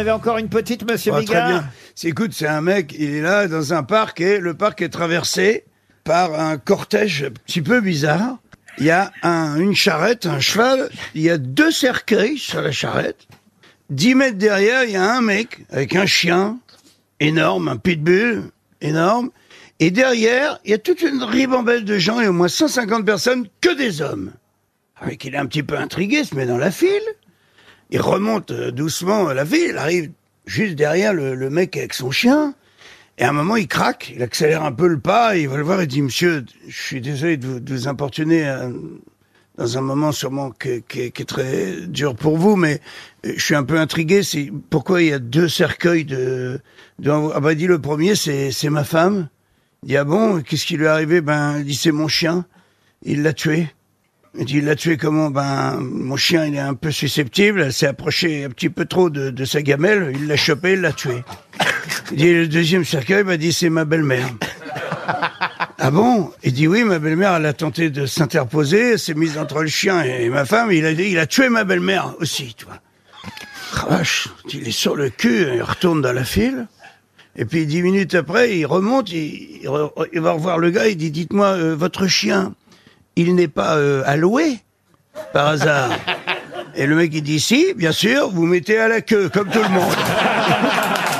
avez encore une petite, monsieur Ah, très Bigard bien. C'est- Écoute, c'est un mec, il est là dans un parc et le parc est traversé par un cortège un petit peu bizarre. Il y a un, une charrette, un cheval, il y a deux cercueils sur la charrette. Dix mètres derrière, il y a un mec avec un chien énorme, un pitbull énorme. Et derrière, il y a toute une ribambelle de gens et au moins 150 personnes, que des hommes. Avec il est un petit peu intrigué, se met dans la file. Il remonte euh, doucement à la ville, il arrive juste derrière le, le mec avec son chien. Et à un moment, il craque, il accélère un peu le pas, il va le voir et dit, monsieur, je suis désolé de vous, de vous importuner euh, dans un moment sûrement qui, est très dur pour vous, mais euh, je suis un peu intrigué, c'est pourquoi il y a deux cercueils de... de ah bah, il dit, le premier, c'est c'est ma femme. Il dit, ah bon, qu'est-ce qui lui est arrivé? Ben, il dit, c'est mon chien, il l'a tué. Il dit, il l'a tué comment? Ben, mon chien, il est un peu susceptible. Elle s'est approchée un petit peu trop de, de sa gamelle. Il l'a chopé, il l'a tué. Il dit, le deuxième cercueil m'a dit, c'est ma belle-mère. ah bon? Il dit, oui, ma belle-mère, elle a tenté de s'interposer. Elle s'est mise entre le chien et ma femme. Il a dit, il a tué ma belle-mère aussi, tu vois. Ah, vache, il est sur le cul, il retourne dans la file. Et puis dix minutes après, il remonte, il, il va revoir le gars, il dit, dites-moi, euh, votre chien, il n'est pas euh, alloué par hasard Et le mec il dit si, bien sûr, vous mettez à la queue comme tout le monde.